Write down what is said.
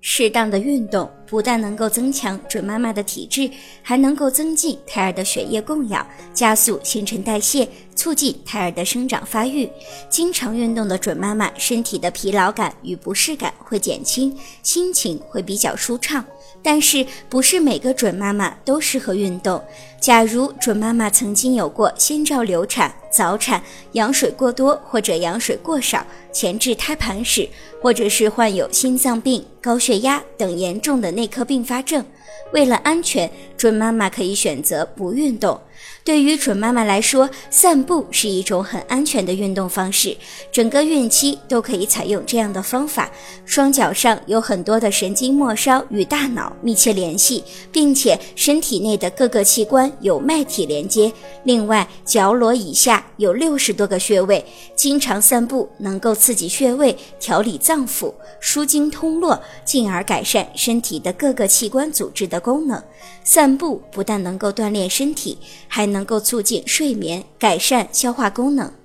适当的运动不但能够增强准妈妈的体质，还能够增进胎儿的血液供氧，加速新陈代谢，促进胎儿的生长发育。经常运动的准妈妈，身体的疲劳感与不适感会减轻，心情会比较舒畅。但是，不是每个准妈妈都适合运动。假如准妈妈曾经有过先兆流产、早产、羊水过多或者羊水过少、前置胎盘史，或者是患有心脏病、高血压等严重的内科并发症。为了安全，准妈妈可以选择不运动。对于准妈妈来说，散步是一种很安全的运动方式。整个孕期都可以采用这样的方法。双脚上有很多的神经末梢与大脑密切联系，并且身体内的各个器官有脉体连接。另外，脚踝以下有六十多个穴位，经常散步能够刺激穴位，调理脏腑，舒经通络，进而改善身体的各个器官组织的。功能，散步不但能够锻炼身体，还能够促进睡眠，改善消化功能。